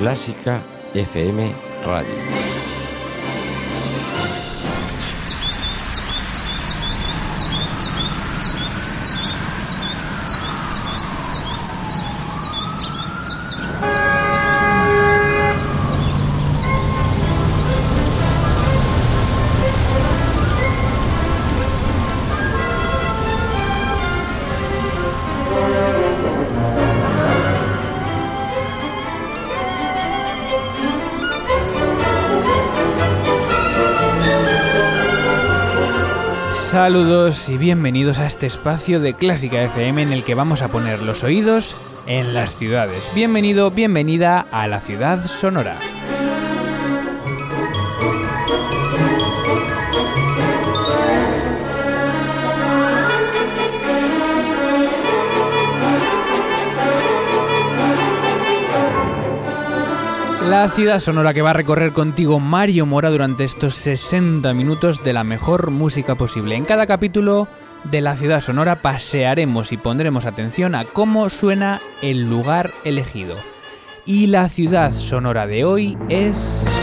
Clásica FM Radio. Saludos y bienvenidos a este espacio de Clásica FM en el que vamos a poner los oídos en las ciudades. Bienvenido, bienvenida a la ciudad sonora. La ciudad sonora que va a recorrer contigo Mario Mora durante estos 60 minutos de la mejor música posible. En cada capítulo de la ciudad sonora pasearemos y pondremos atención a cómo suena el lugar elegido. Y la ciudad sonora de hoy es...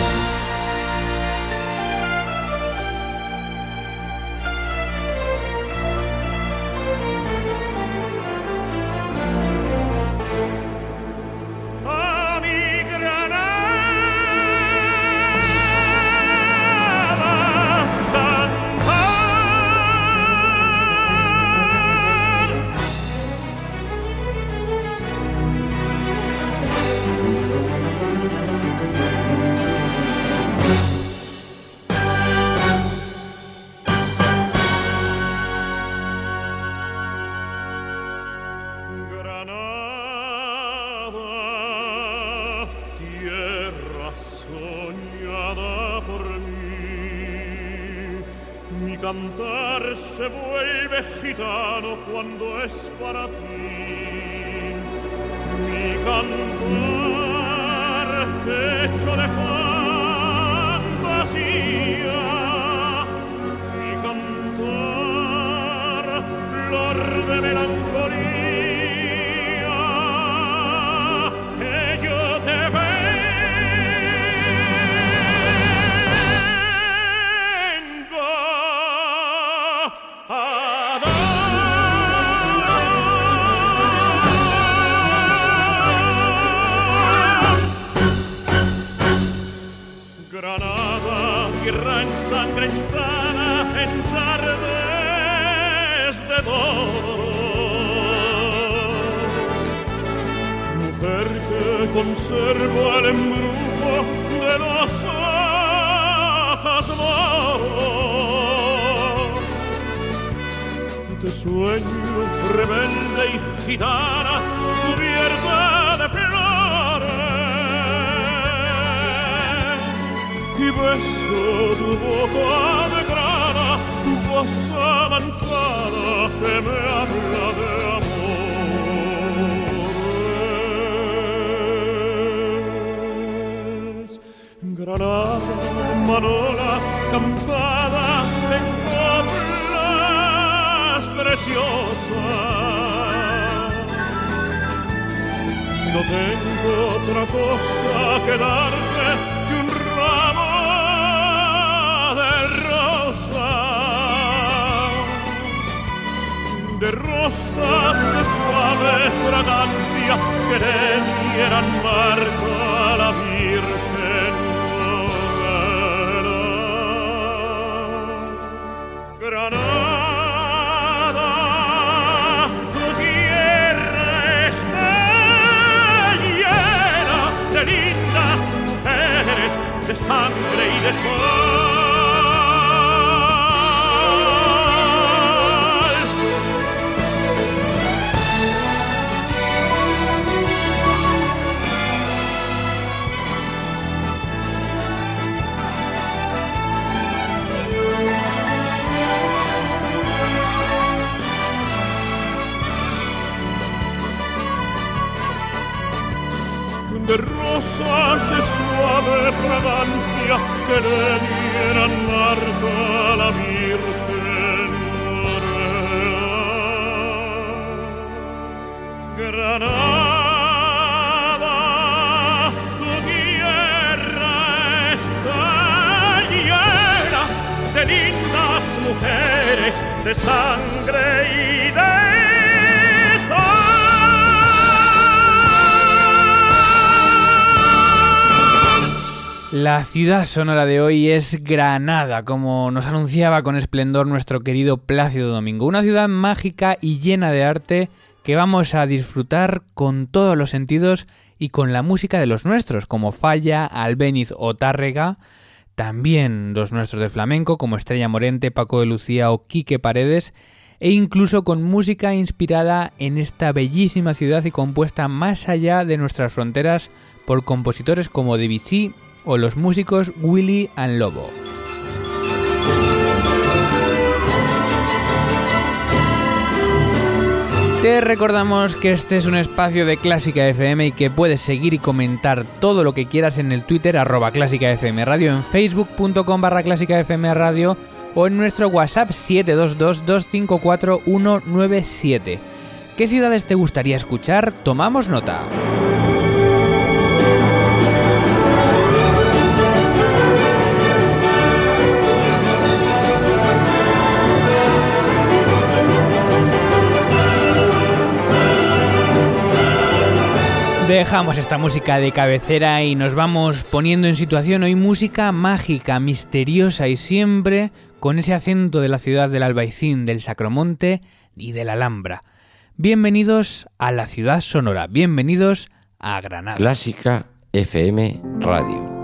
cantar se vuelve gitano cuando es para ti. Mi cantar hecho de ciudad. otra cosa que darte que un ramo de rosas, de rosas de suave fragancia que le dieran marco a la Virgen. de sangre y de sol. De rosas de sol de fragancia que le diera el la Virgen Morena. Granada, tu tierra está de lindas mujeres, de sangre y de La ciudad sonora de hoy es Granada, como nos anunciaba con esplendor nuestro querido Plácido Domingo. Una ciudad mágica y llena de arte que vamos a disfrutar con todos los sentidos y con la música de los nuestros, como Falla, Albéniz o Tárrega, también los nuestros de flamenco, como Estrella Morente, Paco de Lucía o Quique Paredes, e incluso con música inspirada en esta bellísima ciudad y compuesta más allá de nuestras fronteras por compositores como Debussy o los músicos Willy and Lobo. Te recordamos que este es un espacio de Clásica FM y que puedes seguir y comentar todo lo que quieras en el Twitter arroba Clásica FM Radio, en facebook.com barra Clásica FM Radio o en nuestro WhatsApp 722-254-197. ¿Qué ciudades te gustaría escuchar? Tomamos nota. Dejamos esta música de cabecera y nos vamos poniendo en situación hoy música mágica, misteriosa y siempre con ese acento de la ciudad del Albaicín, del Sacromonte y de la Alhambra. Bienvenidos a la ciudad sonora, bienvenidos a Granada. Clásica FM Radio.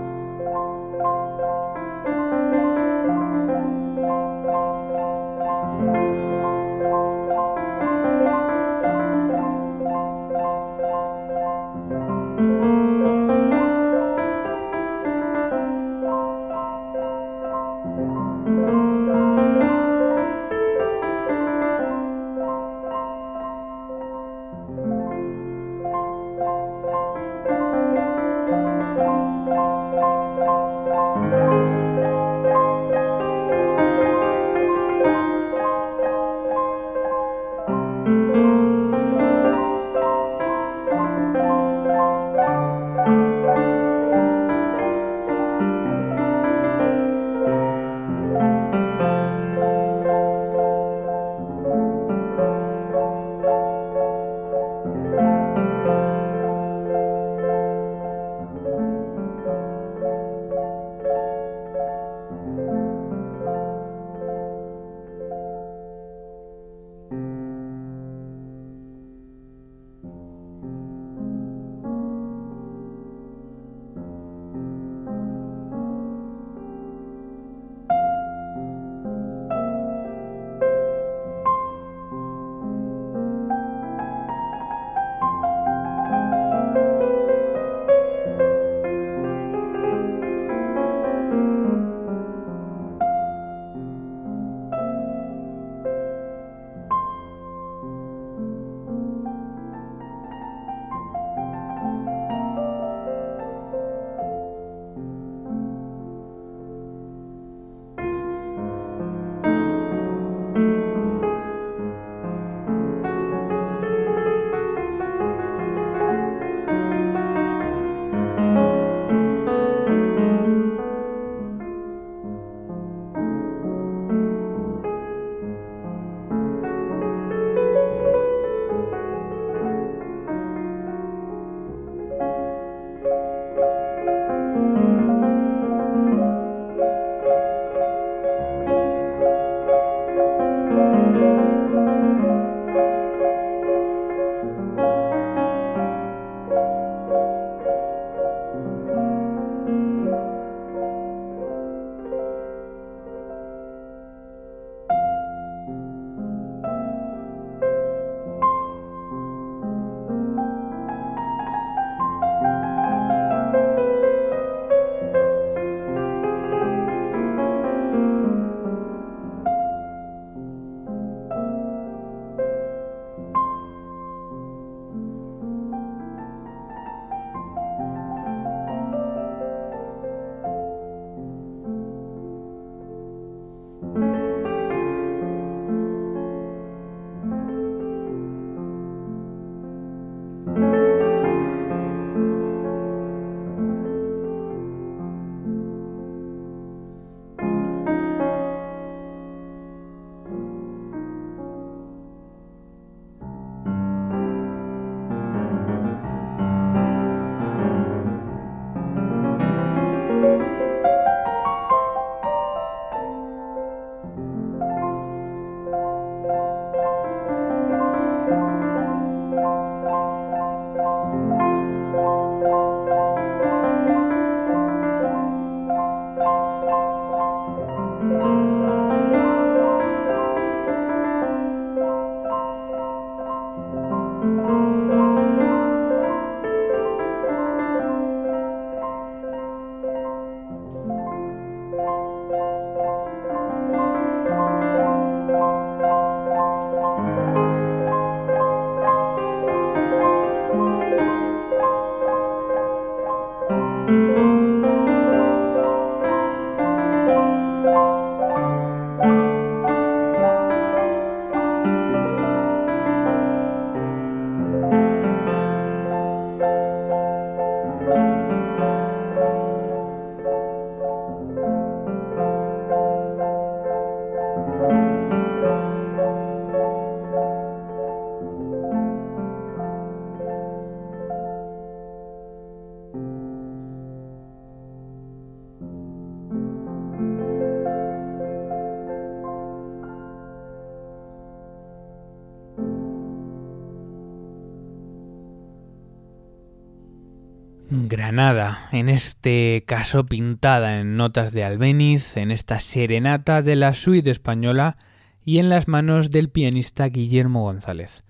Granada, en este caso pintada en notas de Albéniz, en esta serenata de la suite española y en las manos del pianista Guillermo González.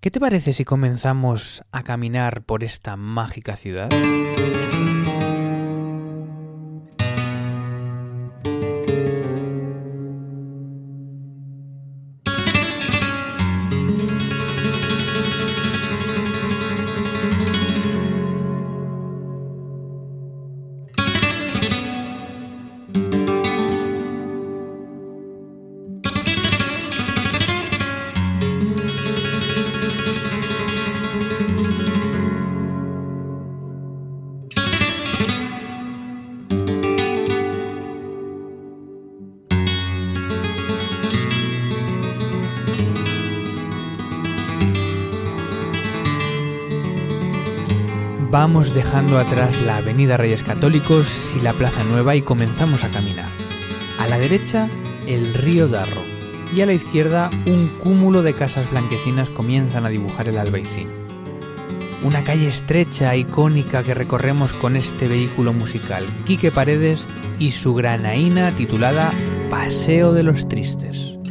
¿Qué te parece si comenzamos a caminar por esta mágica ciudad? Atrás la Avenida Reyes Católicos y la Plaza Nueva y comenzamos a caminar. A la derecha, el río Darro y a la izquierda, un cúmulo de casas blanquecinas comienzan a dibujar el albaicín. Una calle estrecha, icónica que recorremos con este vehículo musical, Quique Paredes y su granaína titulada Paseo de los Tristes.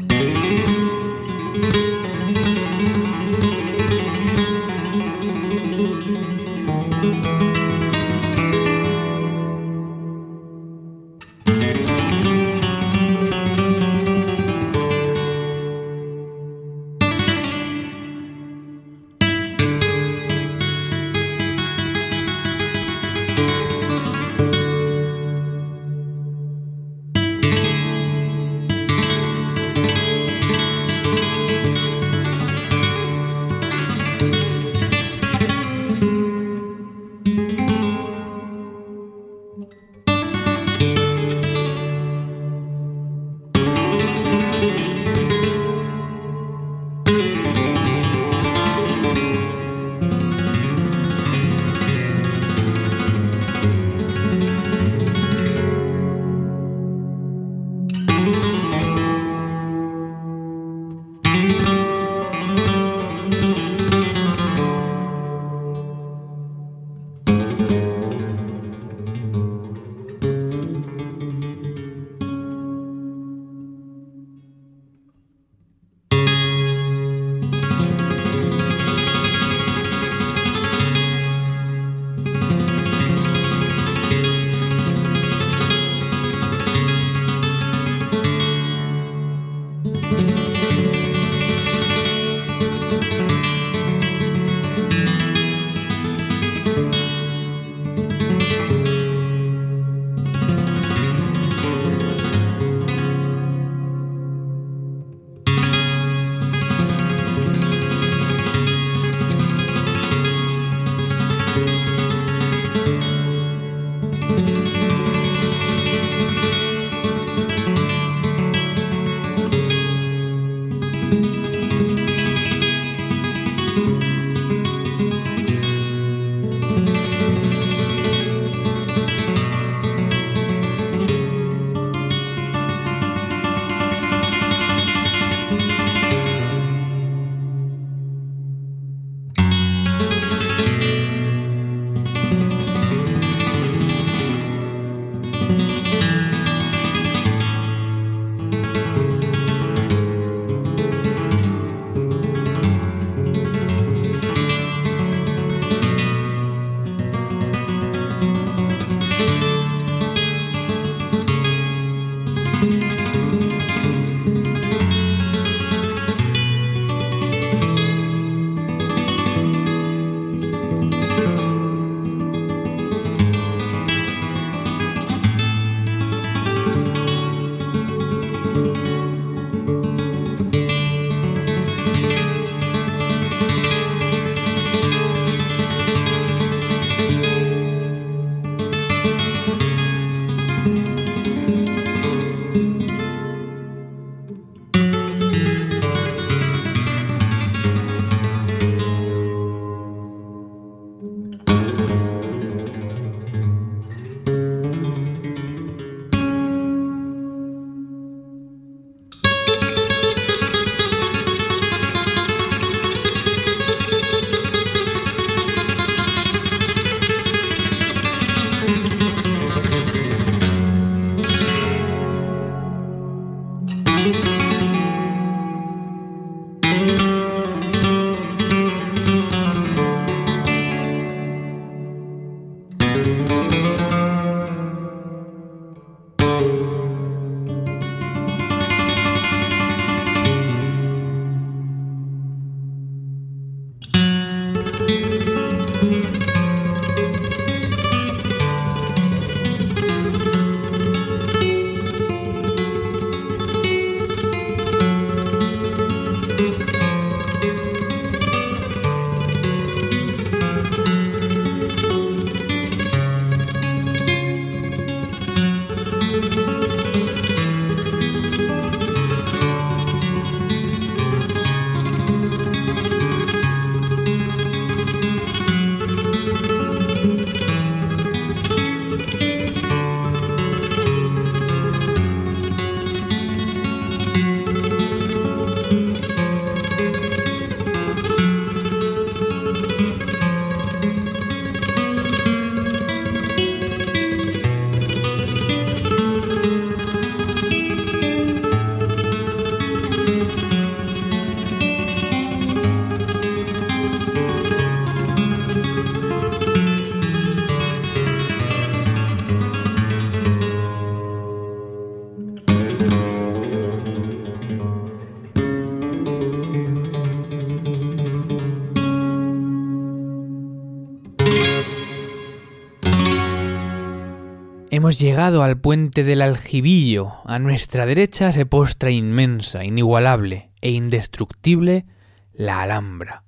Llegado al puente del Aljibillo. A nuestra derecha se postra inmensa, inigualable e indestructible la Alhambra.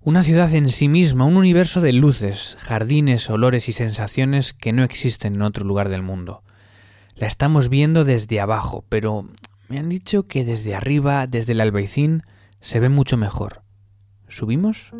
Una ciudad en sí misma, un universo de luces, jardines, olores y sensaciones que no existen en otro lugar del mundo. La estamos viendo desde abajo, pero me han dicho que desde arriba, desde el albaicín, se ve mucho mejor. ¿Subimos?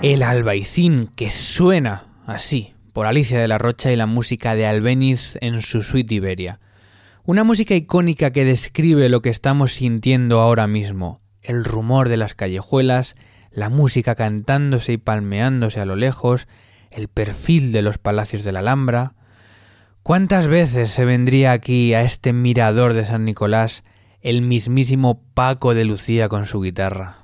El albaicín que suena así por Alicia de la Rocha y la música de Albéniz en su suite Iberia. Una música icónica que describe lo que estamos sintiendo ahora mismo, el rumor de las callejuelas, la música cantándose y palmeándose a lo lejos, el perfil de los palacios de la Alhambra. ¿Cuántas veces se vendría aquí a este mirador de San Nicolás el mismísimo Paco de Lucía con su guitarra?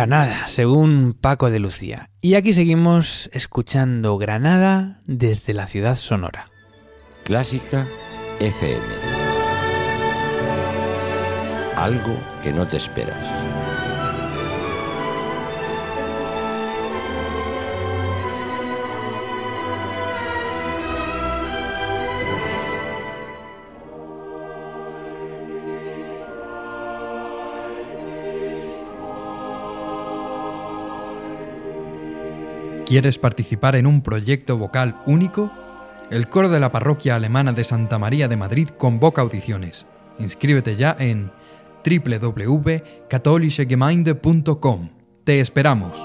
Granada, según Paco de Lucía. Y aquí seguimos escuchando Granada desde la ciudad sonora. Clásica FM. Algo que no te esperas. ¿Quieres participar en un proyecto vocal único? El coro de la parroquia alemana de Santa María de Madrid convoca audiciones. Inscríbete ya en www.katholischegemeinde.com. Te esperamos.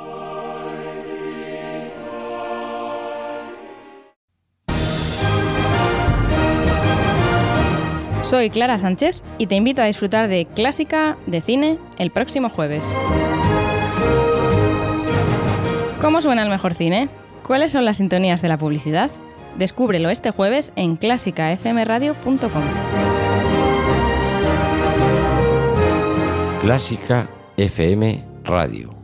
Soy Clara Sánchez y te invito a disfrutar de Clásica de Cine el próximo jueves. ¿Cómo suena el mejor cine? ¿Cuáles son las sintonías de la publicidad? Descúbrelo este jueves en clásicafmradio.com. Clásica FM Radio.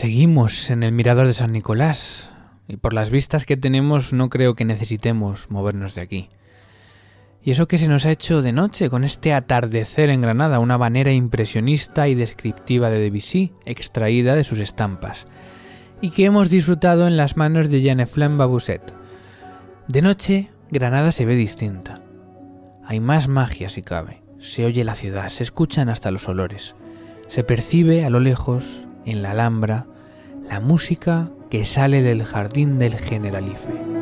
Seguimos en el mirador de San Nicolás y por las vistas que tenemos no creo que necesitemos movernos de aquí. Y eso que se nos ha hecho de noche con este atardecer en Granada, una manera impresionista y descriptiva de Debussy, extraída de sus estampas, y que hemos disfrutado en las manos de Jean-Eflaine Babusset. De noche, Granada se ve distinta. Hay más magia si cabe. Se oye la ciudad, se escuchan hasta los olores. Se percibe a lo lejos en la Alhambra la música que sale del jardín del Generalife.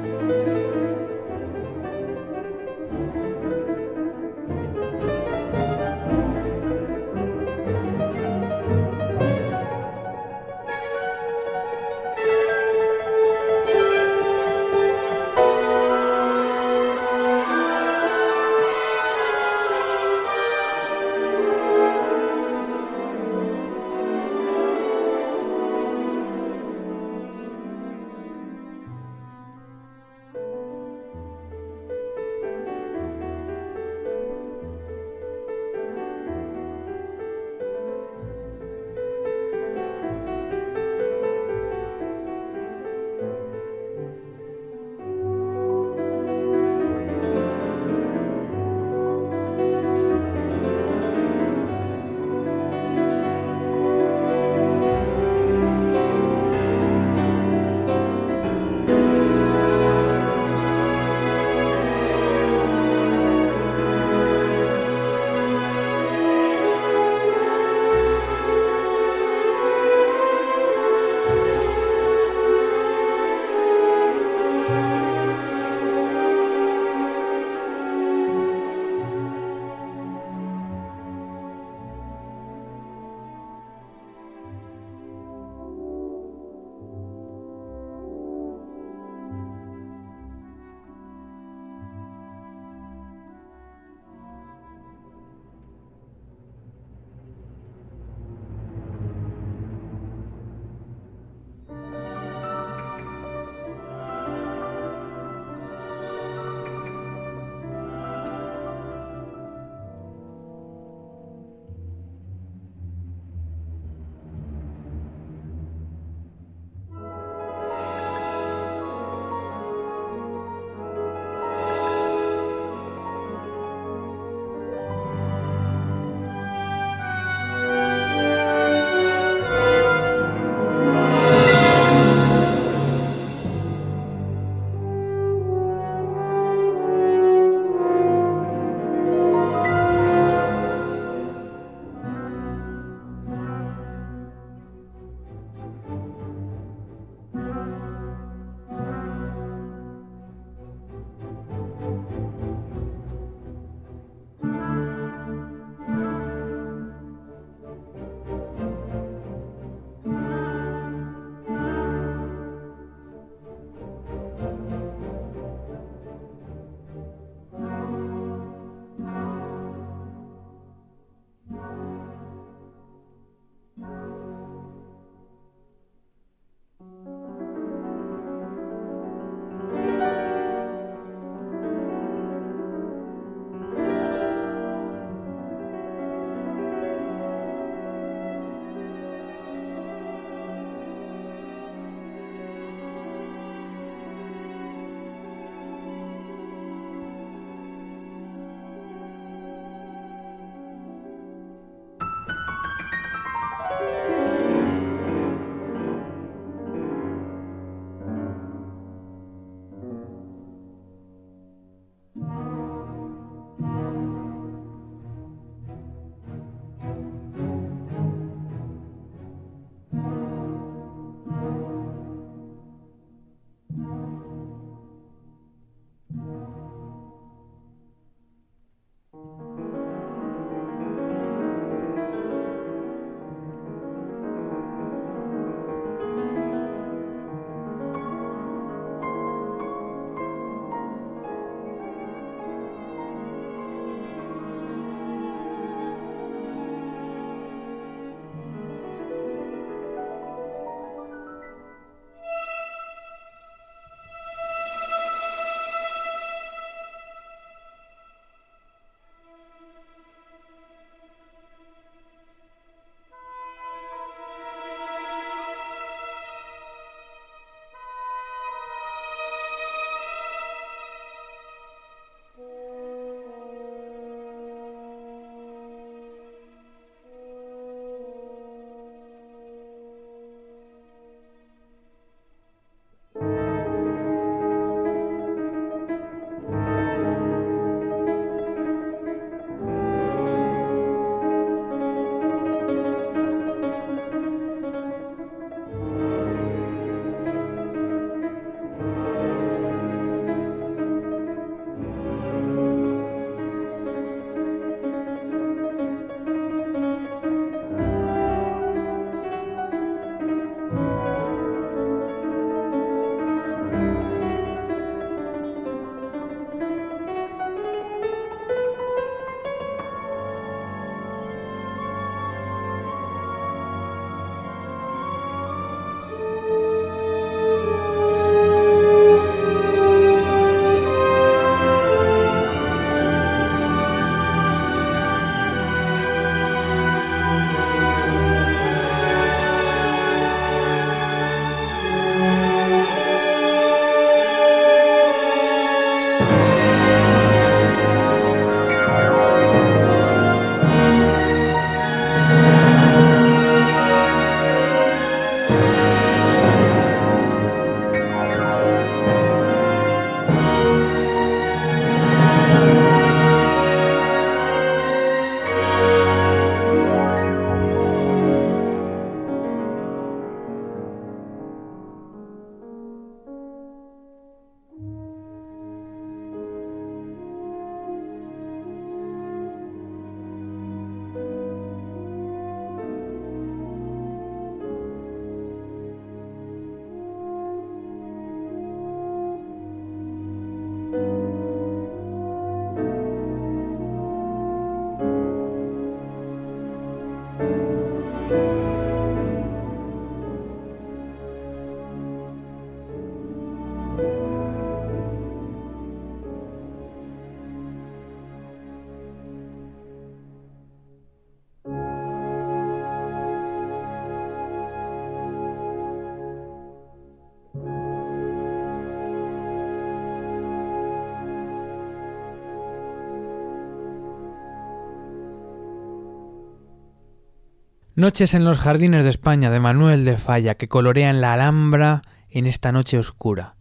Noches en los jardines de España de Manuel de Falla que colorean la Alhambra en esta noche oscura.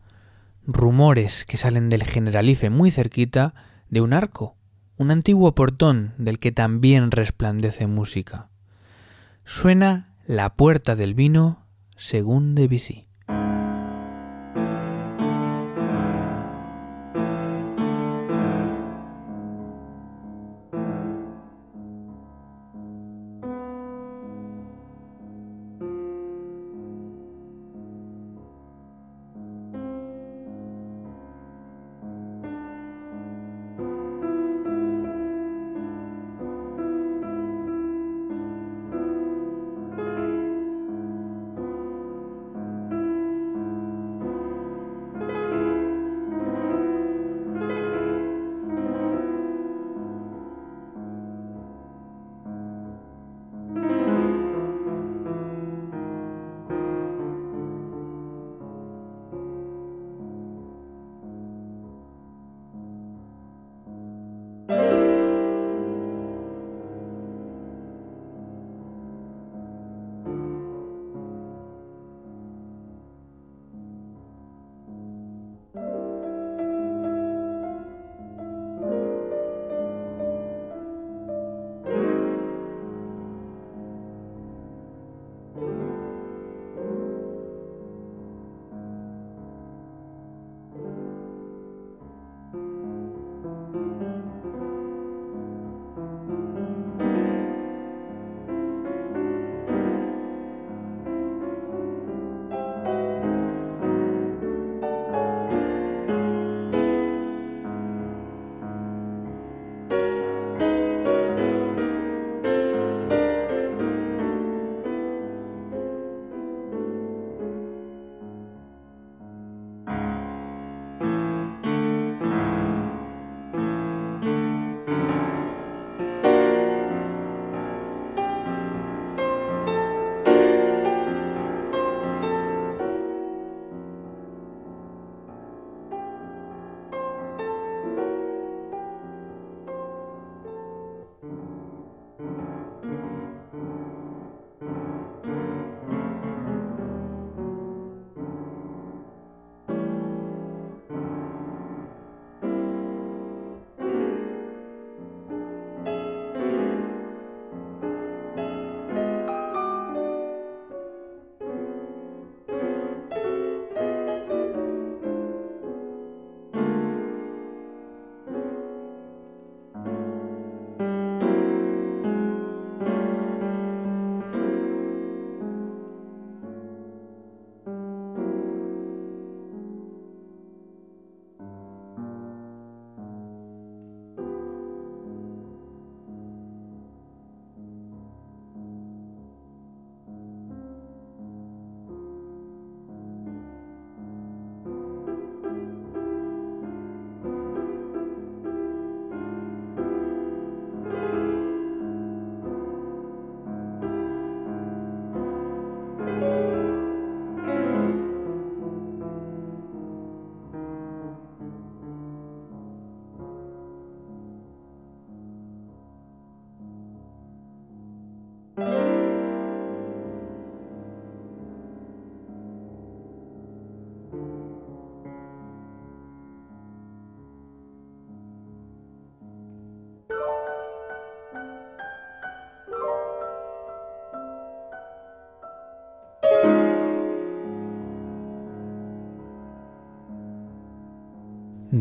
Rumores que salen del Generalife muy cerquita de un arco, un antiguo portón del que también resplandece música. Suena La puerta del vino según Debussy.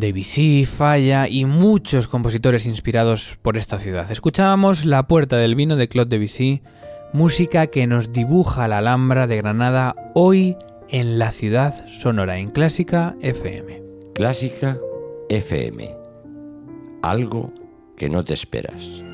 Debussy, Falla y muchos compositores inspirados por esta ciudad. Escuchábamos La Puerta del Vino de Claude Debussy, música que nos dibuja la Alhambra de Granada hoy en la ciudad sonora en Clásica FM. Clásica FM. Algo que no te esperas.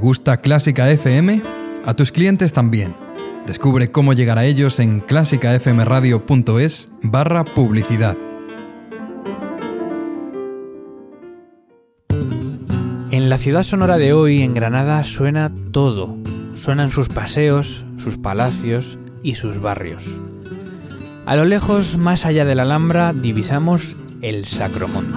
gusta Clásica FM? A tus clientes también. Descubre cómo llegar a ellos en clásicafmradio.es barra publicidad. En la ciudad sonora de hoy, en Granada, suena todo. Suenan sus paseos, sus palacios y sus barrios. A lo lejos, más allá de la Alhambra, divisamos el Sacromonte.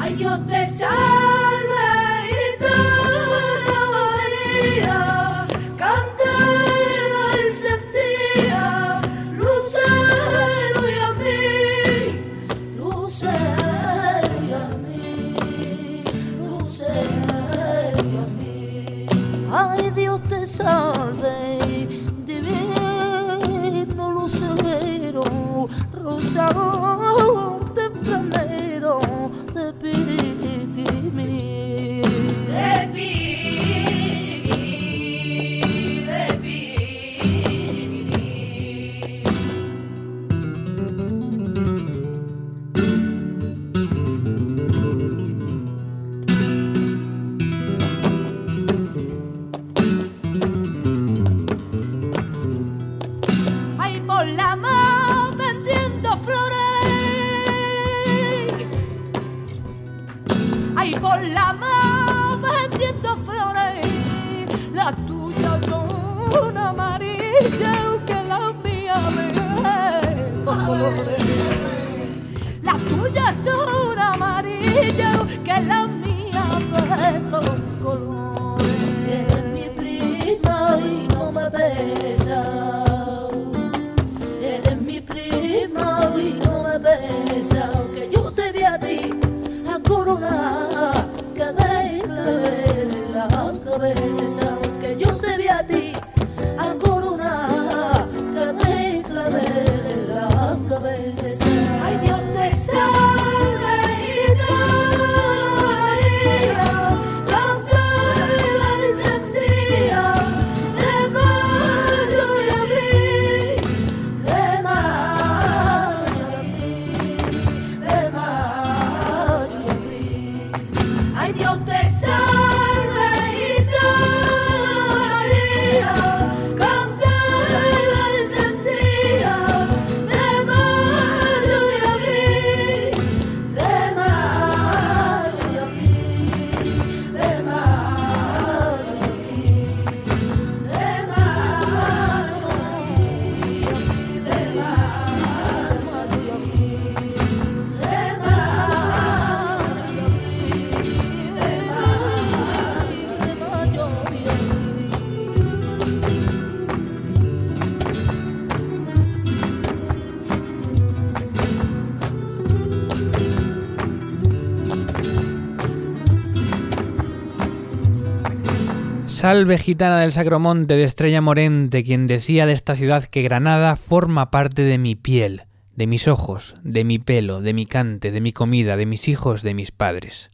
Salve gitana del Sacromonte de Estrella Morente, quien decía de esta ciudad que Granada forma parte de mi piel, de mis ojos, de mi pelo, de mi cante, de mi comida, de mis hijos, de mis padres.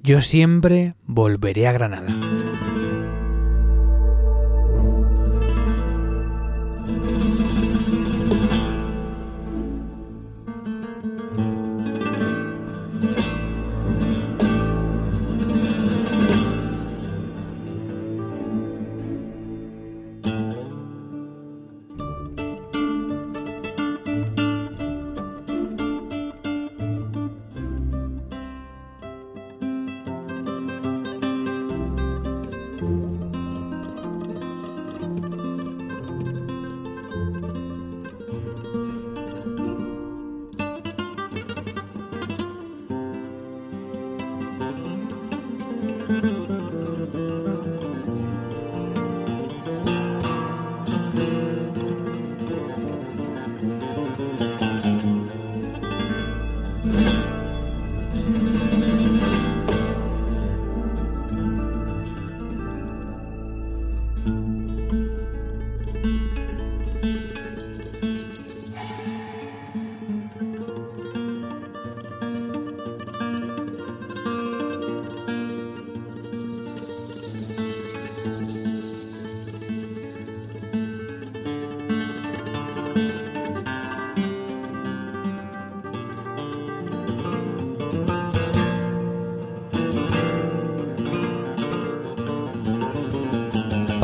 Yo siempre volveré a Granada.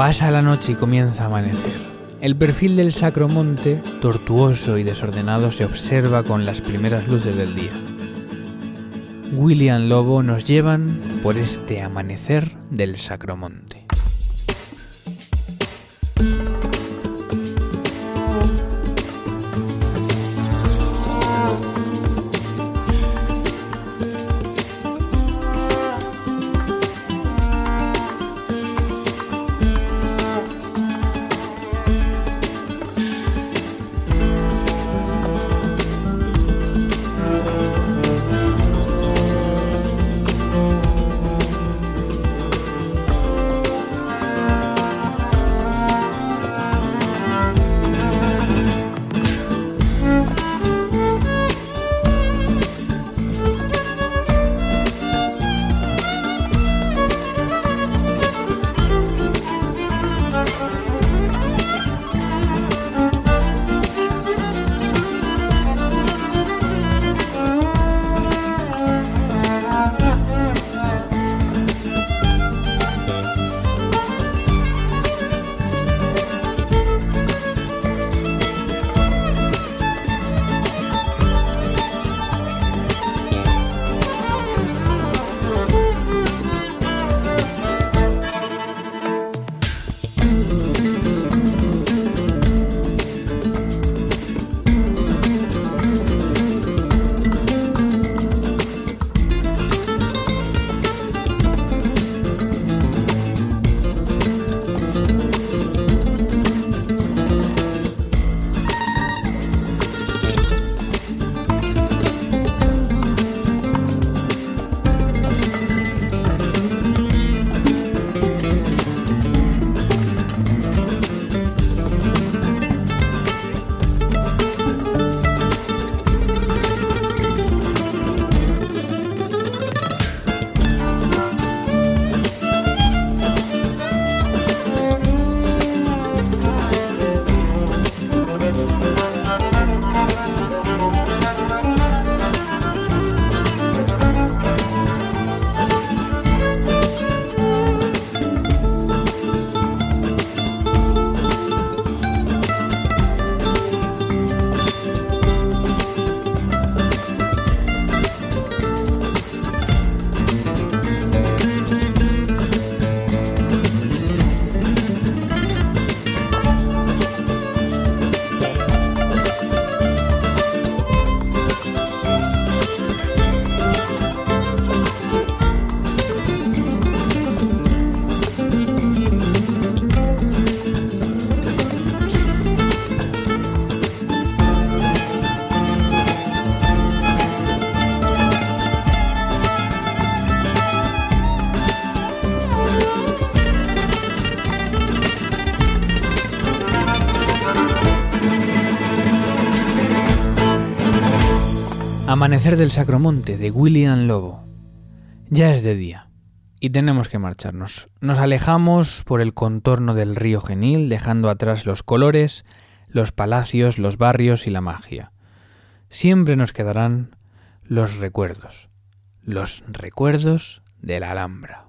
Pasa la noche y comienza a amanecer. El perfil del Sacromonte, tortuoso y desordenado, se observa con las primeras luces del día. William Lobo nos llevan por este amanecer del Sacromonte. Amanecer del Sacromonte de William Lobo. Ya es de día y tenemos que marcharnos. Nos alejamos por el contorno del río Genil, dejando atrás los colores, los palacios, los barrios y la magia. Siempre nos quedarán los recuerdos, los recuerdos de la Alhambra.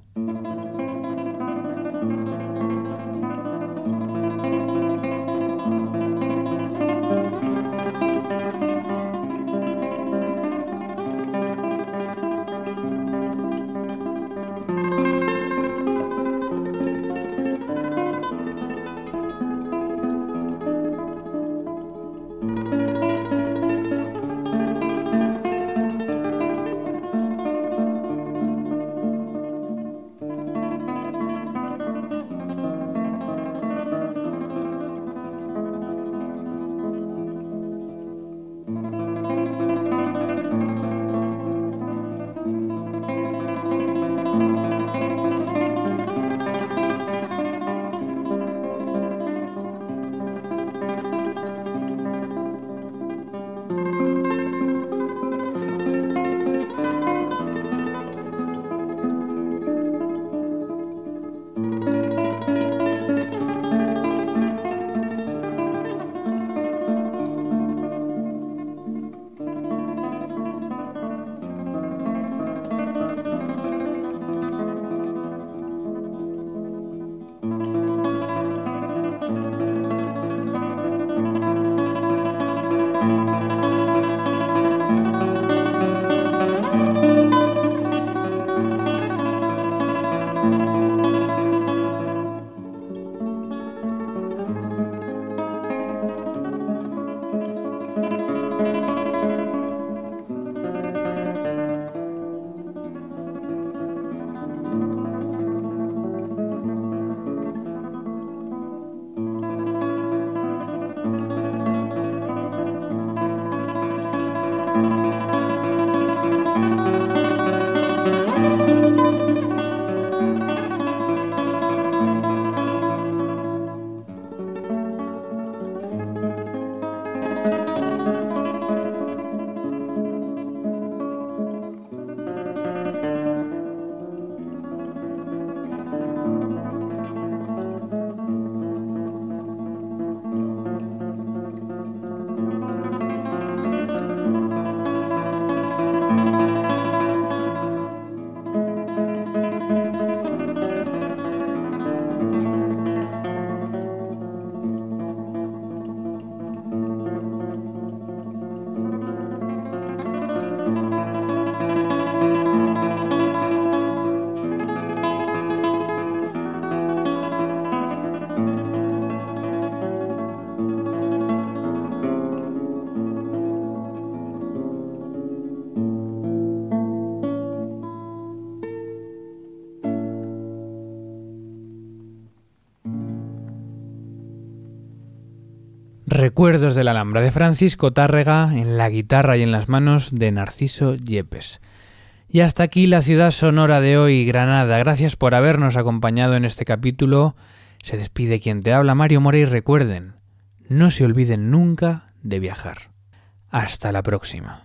Recuerdos de la Alhambra de Francisco Tárrega en la guitarra y en las manos de Narciso Yepes. Y hasta aquí la ciudad sonora de hoy, Granada. Gracias por habernos acompañado en este capítulo. Se despide quien te habla, Mario Mora, y recuerden, no se olviden nunca de viajar. Hasta la próxima.